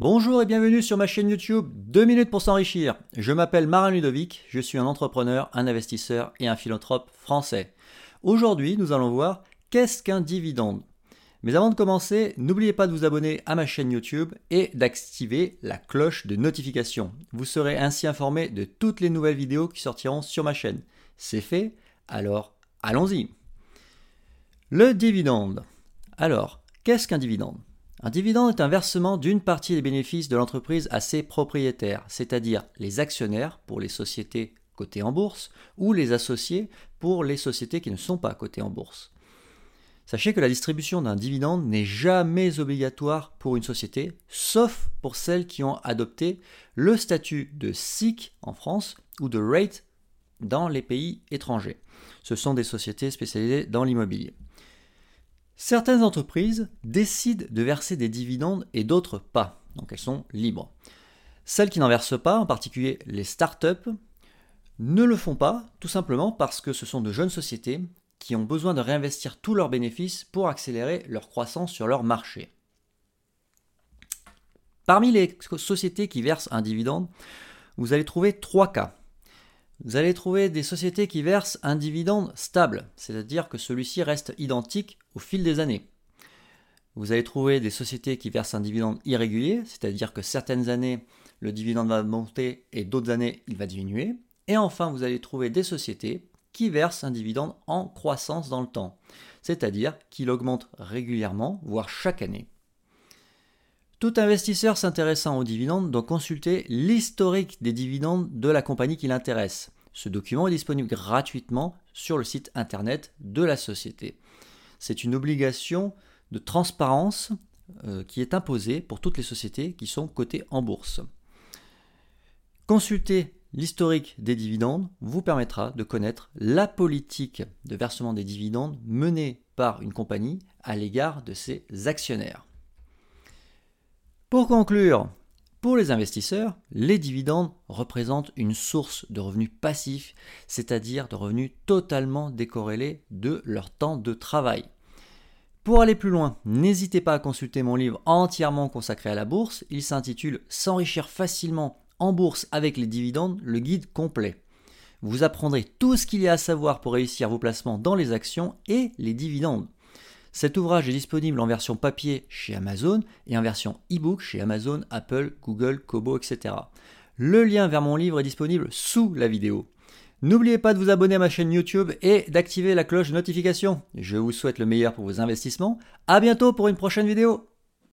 Bonjour et bienvenue sur ma chaîne YouTube 2 minutes pour s'enrichir. Je m'appelle Marin Ludovic, je suis un entrepreneur, un investisseur et un philanthrope français. Aujourd'hui, nous allons voir qu'est-ce qu'un dividende. Mais avant de commencer, n'oubliez pas de vous abonner à ma chaîne YouTube et d'activer la cloche de notification. Vous serez ainsi informé de toutes les nouvelles vidéos qui sortiront sur ma chaîne. C'est fait, alors allons-y. Le dividende. Alors, qu'est-ce qu'un dividende? Un dividende est un versement d'une partie des bénéfices de l'entreprise à ses propriétaires, c'est-à-dire les actionnaires pour les sociétés cotées en bourse ou les associés pour les sociétés qui ne sont pas cotées en bourse. Sachez que la distribution d'un dividende n'est jamais obligatoire pour une société, sauf pour celles qui ont adopté le statut de SIC en France ou de RATE dans les pays étrangers. Ce sont des sociétés spécialisées dans l'immobilier. Certaines entreprises décident de verser des dividendes et d'autres pas, donc elles sont libres. Celles qui n'en versent pas, en particulier les startups, ne le font pas tout simplement parce que ce sont de jeunes sociétés qui ont besoin de réinvestir tous leurs bénéfices pour accélérer leur croissance sur leur marché. Parmi les sociétés qui versent un dividende, vous allez trouver trois cas. Vous allez trouver des sociétés qui versent un dividende stable, c'est-à-dire que celui-ci reste identique au fil des années. Vous allez trouver des sociétés qui versent un dividende irrégulier, c'est-à-dire que certaines années le dividende va monter et d'autres années il va diminuer. Et enfin, vous allez trouver des sociétés qui versent un dividende en croissance dans le temps, c'est-à-dire qu'il augmente régulièrement, voire chaque année. Tout investisseur s'intéressant aux dividendes doit consulter l'historique des dividendes de la compagnie qui l'intéresse. Ce document est disponible gratuitement sur le site internet de la société. C'est une obligation de transparence euh, qui est imposée pour toutes les sociétés qui sont cotées en bourse. Consulter l'historique des dividendes vous permettra de connaître la politique de versement des dividendes menée par une compagnie à l'égard de ses actionnaires. Pour conclure, pour les investisseurs, les dividendes représentent une source de revenus passifs, c'est-à-dire de revenus totalement décorrélés de leur temps de travail. Pour aller plus loin, n'hésitez pas à consulter mon livre entièrement consacré à la bourse. Il s'intitule S'enrichir facilement en bourse avec les dividendes, le guide complet. Vous apprendrez tout ce qu'il y a à savoir pour réussir vos placements dans les actions et les dividendes. Cet ouvrage est disponible en version papier chez Amazon et en version e-book chez Amazon, Apple, Google, Kobo, etc. Le lien vers mon livre est disponible sous la vidéo. N'oubliez pas de vous abonner à ma chaîne YouTube et d'activer la cloche de notification. Je vous souhaite le meilleur pour vos investissements. A bientôt pour une prochaine vidéo.